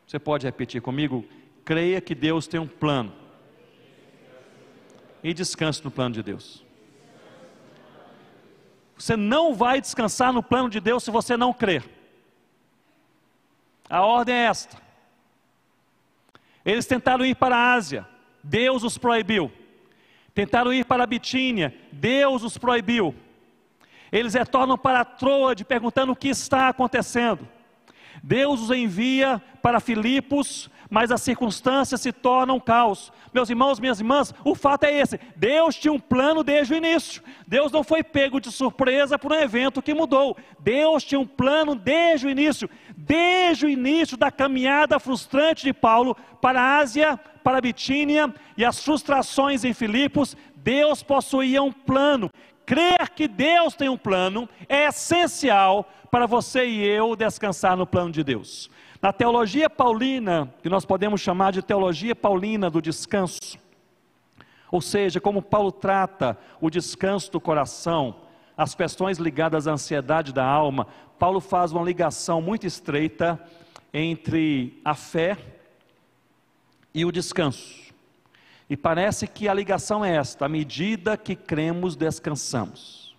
Você pode repetir comigo? Creia que Deus tem um plano e descanse no plano de Deus. Você não vai descansar no plano de Deus se você não crer. A ordem é esta. Eles tentaram ir para a Ásia, Deus os proibiu. Tentaram ir para a Bitínia, Deus os proibiu. Eles retornam para Troade perguntando o que está acontecendo. Deus os envia para Filipos, mas as circunstâncias se tornam caos. Meus irmãos, minhas irmãs, o fato é esse: Deus tinha um plano desde o início. Deus não foi pego de surpresa por um evento que mudou. Deus tinha um plano desde o início, desde o início da caminhada frustrante de Paulo para a Ásia, para a Bitínia e as frustrações em Filipos. Deus possuía um plano. Crer que Deus tem um plano é essencial para você e eu descansar no plano de Deus. Na teologia paulina, que nós podemos chamar de teologia paulina do descanso, ou seja, como Paulo trata o descanso do coração, as questões ligadas à ansiedade da alma, Paulo faz uma ligação muito estreita entre a fé e o descanso. E parece que a ligação é esta: à medida que cremos, descansamos.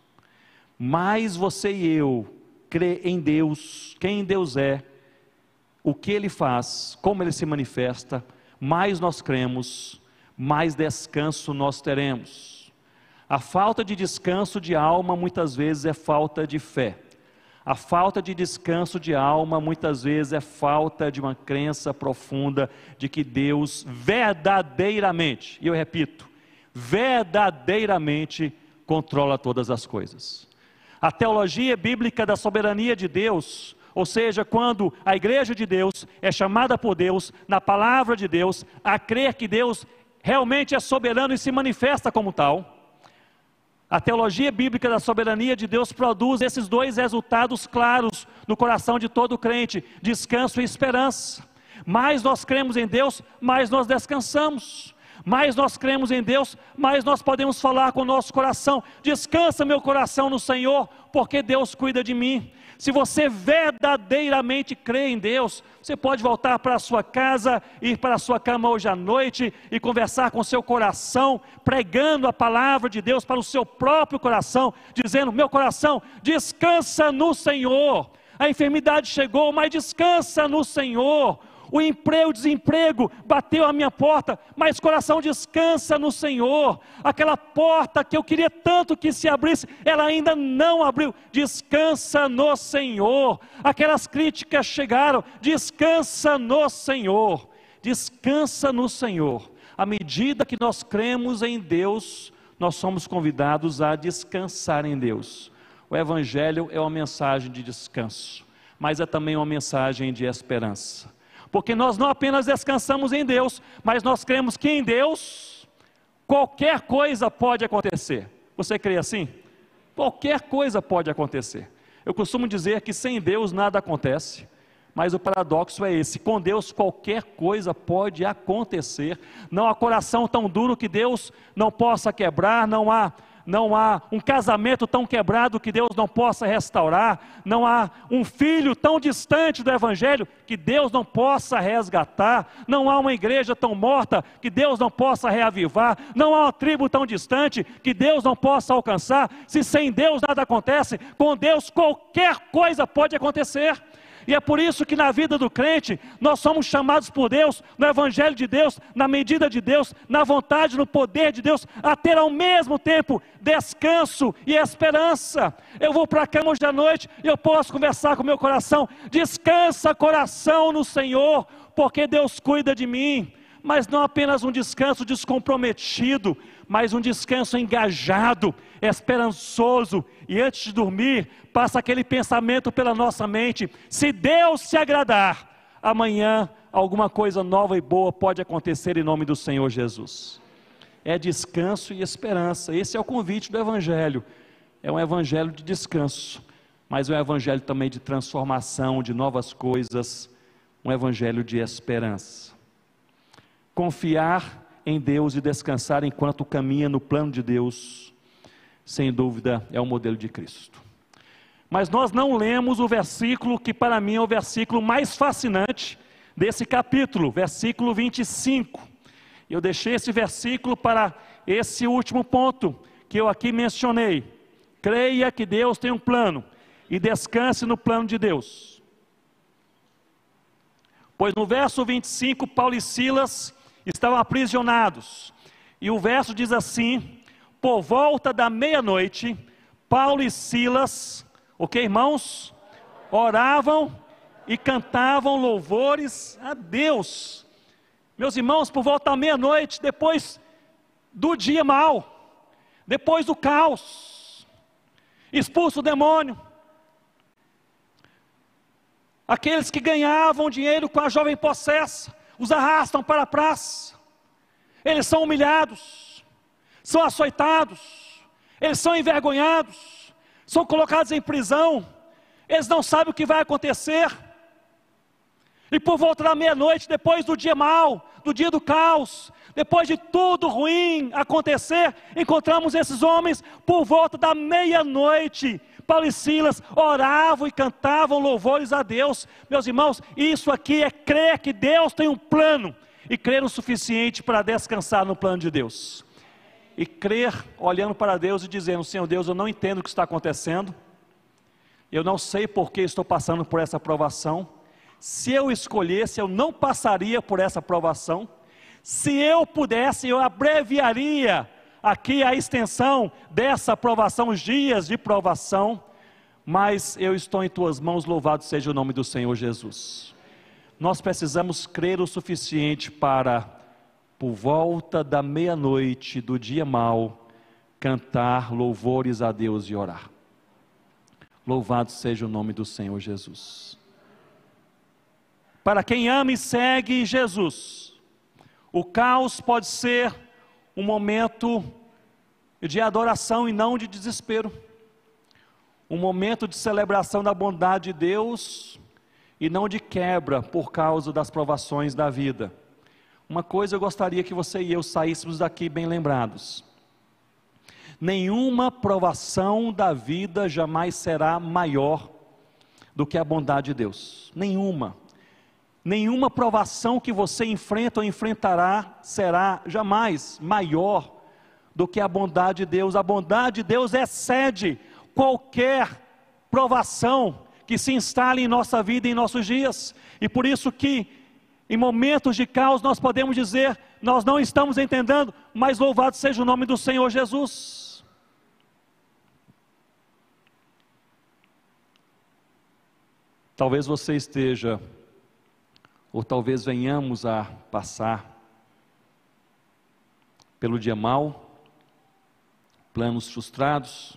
Mais você e eu crê em Deus, quem Deus é, o que ele faz, como ele se manifesta, mais nós cremos, mais descanso nós teremos. A falta de descanso de alma muitas vezes é falta de fé. A falta de descanso de alma muitas vezes é falta de uma crença profunda de que Deus verdadeiramente, e eu repito, verdadeiramente controla todas as coisas. A teologia bíblica da soberania de Deus ou seja, quando a igreja de Deus é chamada por Deus, na palavra de Deus, a crer que Deus realmente é soberano e se manifesta como tal. A teologia bíblica da soberania de Deus produz esses dois resultados claros no coração de todo crente: descanso e esperança. Mais nós cremos em Deus, mais nós descansamos. Mais nós cremos em Deus, mais nós podemos falar com o nosso coração: descansa meu coração no Senhor, porque Deus cuida de mim. Se você verdadeiramente crê em Deus, você pode voltar para a sua casa, ir para a sua cama hoje à noite e conversar com o seu coração, pregando a palavra de Deus para o seu próprio coração, dizendo: Meu coração, descansa no Senhor. A enfermidade chegou, mas descansa no Senhor. O emprego, o desemprego bateu à minha porta, mas coração descansa no Senhor. Aquela porta que eu queria tanto que se abrisse, ela ainda não abriu. Descansa no Senhor. Aquelas críticas chegaram, descansa no Senhor. Descansa no Senhor. À medida que nós cremos em Deus, nós somos convidados a descansar em Deus. O Evangelho é uma mensagem de descanso, mas é também uma mensagem de esperança porque nós não apenas descansamos em Deus, mas nós cremos que em Deus qualquer coisa pode acontecer. Você crê assim? Qualquer coisa pode acontecer. Eu costumo dizer que sem Deus nada acontece, mas o paradoxo é esse: com Deus qualquer coisa pode acontecer. Não há coração tão duro que Deus não possa quebrar, não há não há um casamento tão quebrado que Deus não possa restaurar, não há um filho tão distante do Evangelho que Deus não possa resgatar, não há uma igreja tão morta que Deus não possa reavivar, não há uma tribo tão distante que Deus não possa alcançar. Se sem Deus nada acontece, com Deus qualquer coisa pode acontecer. E é por isso que na vida do crente, nós somos chamados por Deus, no Evangelho de Deus, na medida de Deus, na vontade, no poder de Deus, a ter ao mesmo tempo descanso e esperança. Eu vou para a cama hoje à noite e eu posso conversar com meu coração. Descansa, coração, no Senhor, porque Deus cuida de mim mas não apenas um descanso descomprometido, mas um descanso engajado, esperançoso, e antes de dormir, passa aquele pensamento pela nossa mente: se Deus se agradar, amanhã alguma coisa nova e boa pode acontecer em nome do Senhor Jesus. É descanso e esperança, esse é o convite do Evangelho, é um Evangelho de descanso, mas é um Evangelho também de transformação, de novas coisas, um Evangelho de esperança. Confiar em Deus e descansar enquanto caminha no plano de Deus, sem dúvida, é o modelo de Cristo. Mas nós não lemos o versículo que para mim é o versículo mais fascinante desse capítulo, versículo 25. Eu deixei esse versículo para esse último ponto que eu aqui mencionei. Creia que Deus tem um plano e descanse no plano de Deus. Pois no verso 25, Paulo e Silas estavam aprisionados. E o verso diz assim: por volta da meia-noite, Paulo e Silas, ok, irmãos? Oravam e cantavam louvores a Deus. Meus irmãos, por volta da meia-noite, depois do dia mal, depois do caos, expulso o demônio, aqueles que ganhavam dinheiro com a jovem possessa, os arrastam para a praça, eles são humilhados, são açoitados, eles são envergonhados, são colocados em prisão, eles não sabem o que vai acontecer. E por volta da meia-noite, depois do dia mau, do dia do caos, depois de tudo ruim acontecer, encontramos esses homens por volta da meia-noite, Paulo e Silas oravam e cantavam louvores a Deus. Meus irmãos, isso aqui é crer que Deus tem um plano e crer o suficiente para descansar no plano de Deus. E crer olhando para Deus e dizendo: Senhor Deus, eu não entendo o que está acontecendo, eu não sei por que estou passando por essa provação. Se eu escolhesse, eu não passaria por essa provação. Se eu pudesse, eu abreviaria aqui a extensão dessa provação, os dias de provação, mas eu estou em tuas mãos, louvado seja o nome do Senhor Jesus. Nós precisamos crer o suficiente para, por volta da meia-noite do dia mau, cantar louvores a Deus e orar. Louvado seja o nome do Senhor Jesus. Para quem ama e segue Jesus, o caos pode ser um momento de adoração e não de desespero. Um momento de celebração da bondade de Deus e não de quebra por causa das provações da vida. Uma coisa eu gostaria que você e eu saíssemos daqui bem lembrados. Nenhuma provação da vida jamais será maior do que a bondade de Deus. Nenhuma. Nenhuma provação que você enfrenta ou enfrentará será jamais maior do que a bondade de Deus. A bondade de Deus excede qualquer provação que se instale em nossa vida em nossos dias. E por isso que Em momentos de caos, nós podemos dizer: nós não estamos entendendo, mas louvado seja o nome do Senhor Jesus. Talvez você esteja, ou talvez venhamos a passar pelo dia mal, planos frustrados,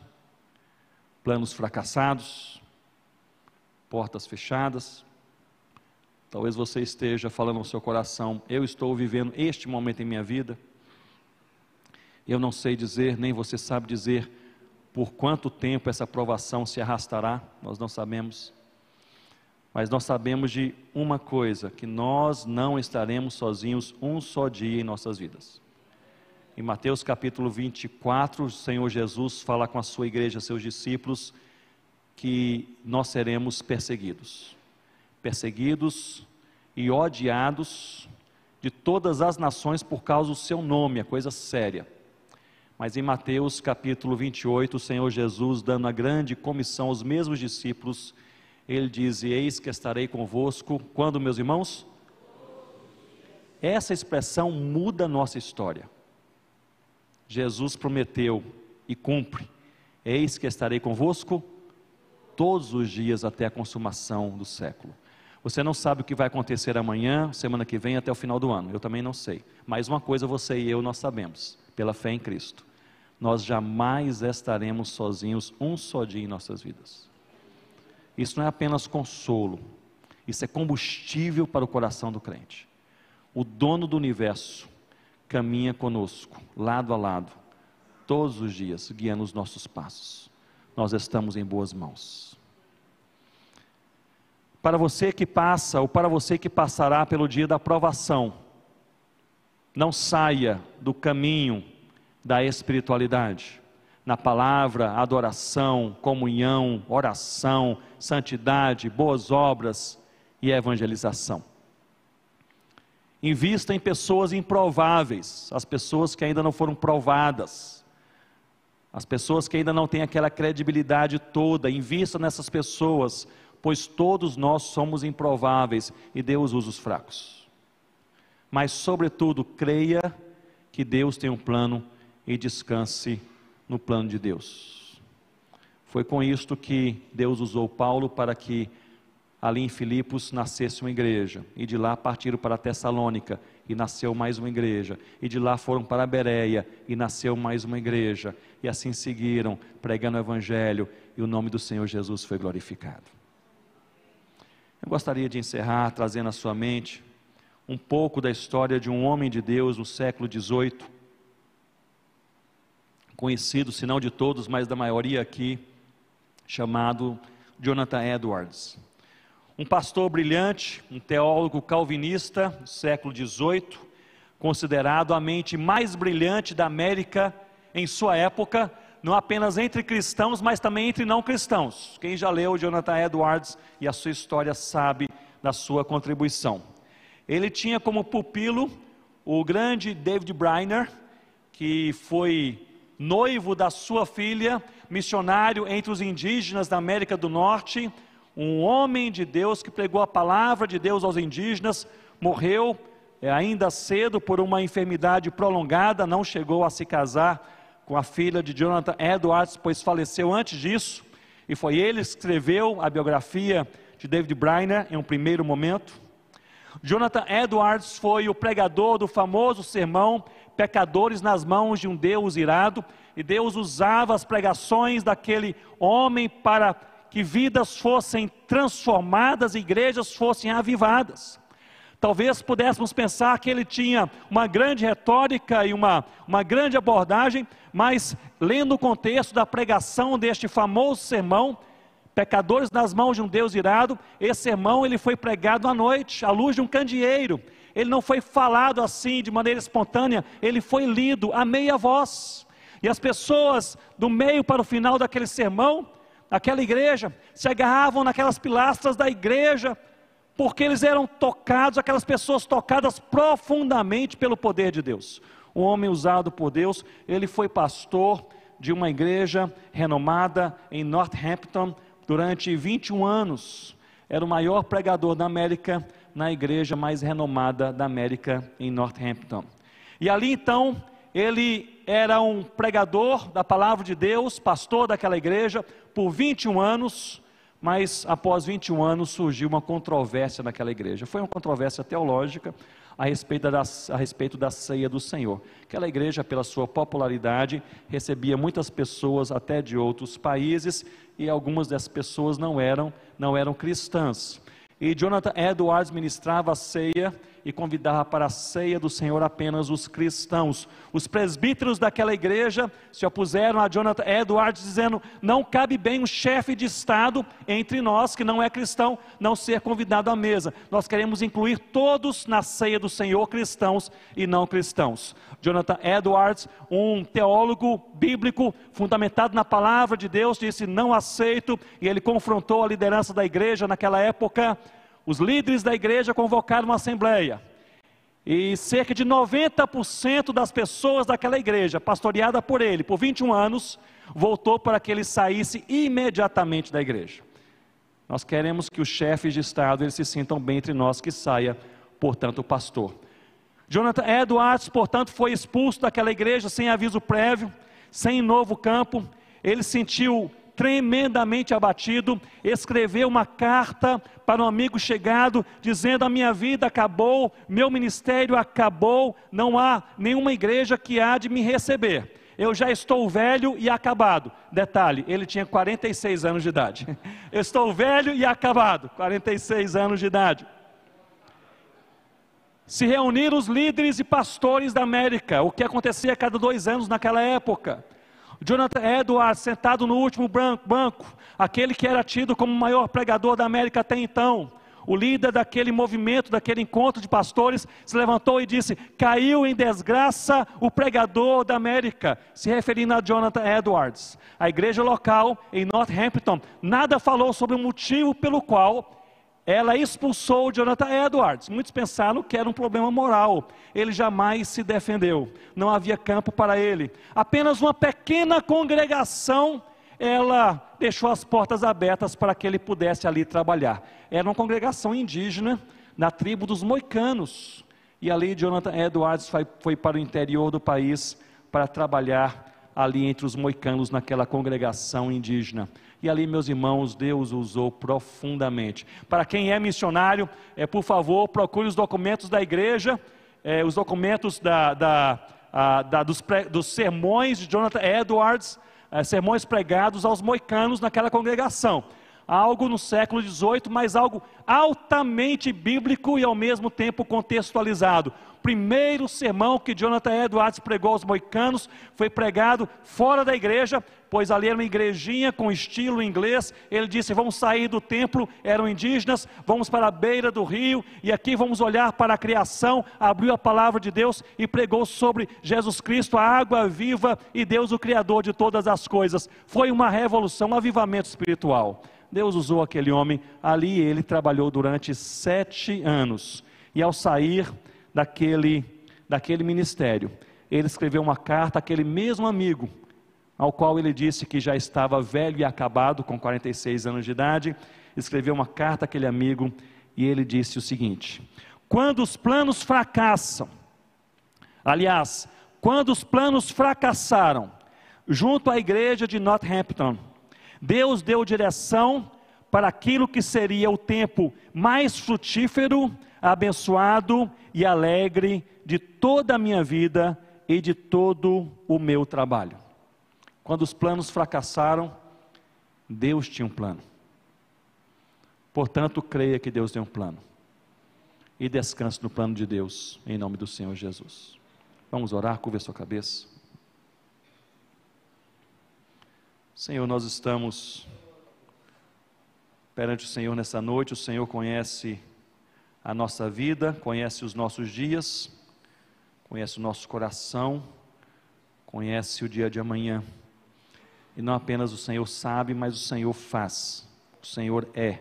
planos fracassados, portas fechadas. Talvez você esteja falando no seu coração: eu estou vivendo este momento em minha vida. Eu não sei dizer, nem você sabe dizer por quanto tempo essa provação se arrastará, nós não sabemos. Mas nós sabemos de uma coisa: que nós não estaremos sozinhos um só dia em nossas vidas. Em Mateus capítulo 24, o Senhor Jesus fala com a sua igreja, seus discípulos, que nós seremos perseguidos. Perseguidos e odiados de todas as nações por causa do seu nome, é coisa séria. Mas em Mateus capítulo 28, o Senhor Jesus, dando a grande comissão aos mesmos discípulos, ele diz: Eis que estarei convosco, quando, meus irmãos? Essa expressão muda a nossa história. Jesus prometeu e cumpre: Eis que estarei convosco todos os dias até a consumação do século. Você não sabe o que vai acontecer amanhã, semana que vem, até o final do ano. Eu também não sei. Mas uma coisa você e eu nós sabemos, pela fé em Cristo. Nós jamais estaremos sozinhos um só dia em nossas vidas. Isso não é apenas consolo, isso é combustível para o coração do crente. O dono do universo caminha conosco, lado a lado, todos os dias, guiando os nossos passos. Nós estamos em boas mãos. Para você que passa, ou para você que passará pelo dia da provação, não saia do caminho da espiritualidade. Na palavra, adoração, comunhão, oração, santidade, boas obras e evangelização. Invista em pessoas improváveis, as pessoas que ainda não foram provadas, as pessoas que ainda não têm aquela credibilidade toda. Invista nessas pessoas, pois todos nós somos improváveis e Deus usa os fracos. Mas, sobretudo, creia que Deus tem um plano e descanse no plano de Deus. Foi com isto que Deus usou Paulo para que ali em Filipos nascesse uma igreja, e de lá partiram para Tessalônica, e nasceu mais uma igreja, e de lá foram para Bereia, e nasceu mais uma igreja, e assim seguiram, pregando o Evangelho, e o nome do Senhor Jesus foi glorificado. Eu gostaria de encerrar trazendo à sua mente um pouco da história de um homem de Deus no século XVIII, conhecido, se não de todos, mas da maioria aqui, chamado Jonathan Edwards um pastor brilhante, um teólogo calvinista do século XVIII, considerado a mente mais brilhante da América em sua época, não apenas entre cristãos, mas também entre não cristãos. Quem já leu Jonathan Edwards e a sua história sabe da sua contribuição. Ele tinha como pupilo o grande David Briner, que foi noivo da sua filha, missionário entre os indígenas da América do Norte, um homem de Deus que pregou a palavra de Deus aos indígenas, morreu é, ainda cedo por uma enfermidade prolongada, não chegou a se casar com a filha de Jonathan Edwards, pois faleceu antes disso, e foi ele que escreveu a biografia de David Briner em um primeiro momento. Jonathan Edwards foi o pregador do famoso sermão Pecadores nas mãos de um Deus irado, e Deus usava as pregações daquele homem para que vidas fossem transformadas, igrejas fossem avivadas. Talvez pudéssemos pensar que ele tinha uma grande retórica e uma, uma grande abordagem, mas lendo o contexto da pregação deste famoso sermão, Pecadores nas mãos de um Deus irado, esse sermão ele foi pregado à noite, à luz de um candeeiro. Ele não foi falado assim de maneira espontânea, ele foi lido a meia voz. E as pessoas do meio para o final daquele sermão aquela igreja, se agarravam naquelas pilastras da igreja, porque eles eram tocados, aquelas pessoas tocadas profundamente pelo poder de Deus. Um homem usado por Deus, ele foi pastor de uma igreja renomada em Northampton durante 21 anos. Era o maior pregador da América, na igreja mais renomada da América, em Northampton. E ali então, ele era um pregador da palavra de Deus, pastor daquela igreja, por 21 anos, mas após 21 anos surgiu uma controvérsia naquela igreja. Foi uma controvérsia teológica a respeito da, a respeito da ceia do Senhor. Aquela igreja, pela sua popularidade, recebia muitas pessoas até de outros países e algumas dessas pessoas não eram, não eram cristãs. E Jonathan Edwards ministrava a ceia e convidava para a ceia do Senhor apenas os cristãos. Os presbíteros daquela igreja se opuseram a Jonathan Edwards, dizendo: não cabe bem um chefe de Estado entre nós, que não é cristão, não ser convidado à mesa. Nós queremos incluir todos na ceia do Senhor, cristãos e não cristãos. Jonathan Edwards, um teólogo bíblico fundamentado na palavra de Deus, disse: Não aceito, e ele confrontou a liderança da igreja naquela época. Os líderes da igreja convocaram uma assembleia. E cerca de 90% das pessoas daquela igreja, pastoreada por ele por 21 anos, voltou para que ele saísse imediatamente da igreja. Nós queremos que os chefes de Estado eles se sintam bem entre nós, que saia, portanto, o pastor. Jonathan Edwards, portanto, foi expulso daquela igreja sem aviso prévio, sem novo campo. Ele sentiu tremendamente abatido, escreveu uma carta para um amigo chegado, dizendo: A minha vida acabou, meu ministério acabou, não há nenhuma igreja que há de me receber. Eu já estou velho e acabado. Detalhe, ele tinha 46 anos de idade. Estou velho e acabado, 46 anos de idade se reuniram os líderes e pastores da América, o que acontecia a cada dois anos naquela época. Jonathan Edwards, sentado no último banco, aquele que era tido como o maior pregador da América até então, o líder daquele movimento, daquele encontro de pastores, se levantou e disse: Caiu em desgraça o pregador da América, se referindo a Jonathan Edwards. A igreja local em Northampton nada falou sobre o motivo pelo qual ela expulsou Jonathan Edwards. Muitos pensaram que era um problema moral. Ele jamais se defendeu. Não havia campo para ele. Apenas uma pequena congregação, ela deixou as portas abertas para que ele pudesse ali trabalhar. Era uma congregação indígena na tribo dos moicanos. E ali Jonathan Edwards foi, foi para o interior do país para trabalhar ali entre os moicanos naquela congregação indígena. E ali, meus irmãos, Deus usou profundamente. Para quem é missionário, é, por favor, procure os documentos da igreja, é, os documentos da, da, a, da, dos, pre, dos, sermões de Jonathan Edwards, é, sermões pregados aos moicanos naquela congregação. Algo no século XVIII, mas algo altamente bíblico e ao mesmo tempo contextualizado primeiro sermão que Jonathan Edwards pregou aos moicanos foi pregado fora da igreja, pois ali era uma igrejinha com estilo inglês. Ele disse: Vamos sair do templo, eram indígenas, vamos para a beira do rio e aqui vamos olhar para a criação. Abriu a palavra de Deus e pregou sobre Jesus Cristo, a água viva e Deus, o Criador de todas as coisas. Foi uma revolução, um avivamento espiritual. Deus usou aquele homem, ali ele trabalhou durante sete anos. E ao sair, daquele, daquele ministério. Ele escreveu uma carta àquele mesmo amigo, ao qual ele disse que já estava velho e acabado, com 46 anos de idade. Escreveu uma carta àquele amigo e ele disse o seguinte: Quando os planos fracassam, aliás, quando os planos fracassaram, junto à igreja de Northampton, Deus deu direção para aquilo que seria o tempo mais frutífero abençoado e alegre de toda a minha vida e de todo o meu trabalho. Quando os planos fracassaram, Deus tinha um plano. Portanto, creia que Deus tem um plano. E descanse no plano de Deus, em nome do Senhor Jesus. Vamos orar, curva sua cabeça. Senhor, nós estamos perante o Senhor nessa noite, o Senhor conhece a nossa vida, conhece os nossos dias, conhece o nosso coração, conhece o dia de amanhã. E não apenas o Senhor sabe, mas o Senhor faz. O Senhor é,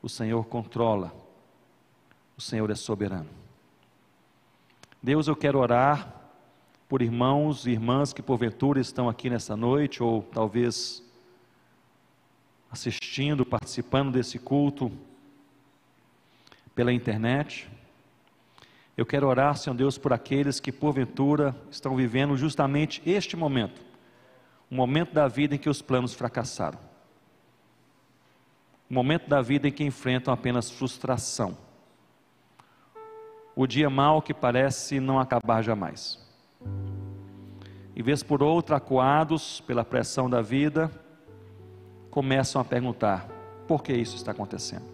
o Senhor controla. O Senhor é soberano. Deus, eu quero orar por irmãos e irmãs que porventura estão aqui nessa noite, ou talvez assistindo, participando desse culto pela internet. Eu quero orar, Senhor Deus, por aqueles que porventura estão vivendo justamente este momento, o momento da vida em que os planos fracassaram, o momento da vida em que enfrentam apenas frustração, o dia mal que parece não acabar jamais. E vez por outra, acuados pela pressão da vida, começam a perguntar: por que isso está acontecendo?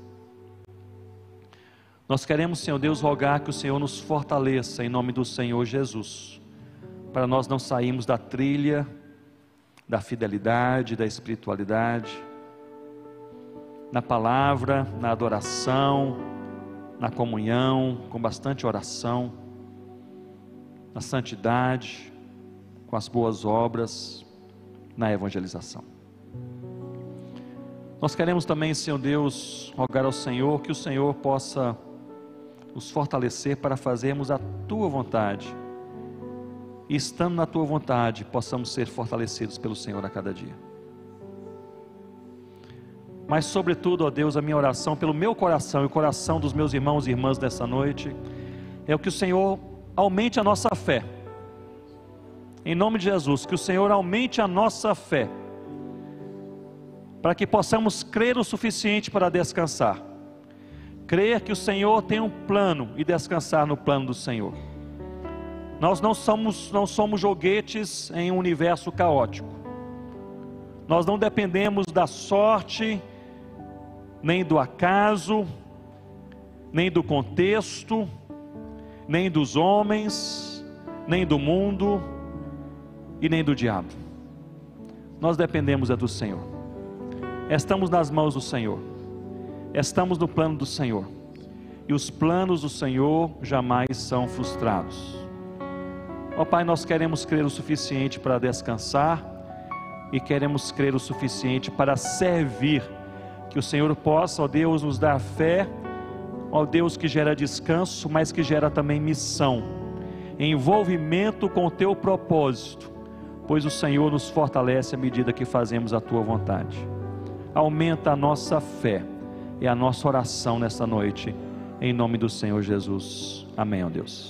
Nós queremos, Senhor Deus, rogar que o Senhor nos fortaleça em nome do Senhor Jesus, para nós não sairmos da trilha da fidelidade, da espiritualidade, na palavra, na adoração, na comunhão, com bastante oração, na santidade, com as boas obras, na evangelização. Nós queremos também, Senhor Deus, rogar ao Senhor que o Senhor possa nos fortalecer para fazermos a tua vontade. E estando na tua vontade, possamos ser fortalecidos pelo Senhor a cada dia. Mas, sobretudo, ó Deus, a minha oração pelo meu coração e o coração dos meus irmãos e irmãs dessa noite é o que o Senhor aumente a nossa fé. Em nome de Jesus, que o Senhor aumente a nossa fé, para que possamos crer o suficiente para descansar crer que o Senhor tem um plano e descansar no plano do Senhor. Nós não somos, não somos joguetes em um universo caótico. Nós não dependemos da sorte, nem do acaso, nem do contexto, nem dos homens, nem do mundo e nem do diabo. Nós dependemos é do Senhor. Estamos nas mãos do Senhor. Estamos no plano do Senhor. E os planos do Senhor jamais são frustrados. Ó Pai, nós queremos crer o suficiente para descansar e queremos crer o suficiente para servir. Que o Senhor possa, ó Deus, nos dar fé, ó Deus que gera descanso, mas que gera também missão, envolvimento com o teu propósito, pois o Senhor nos fortalece à medida que fazemos a tua vontade. Aumenta a nossa fé é a nossa oração nesta noite, em nome do Senhor Jesus. Amém, ó Deus.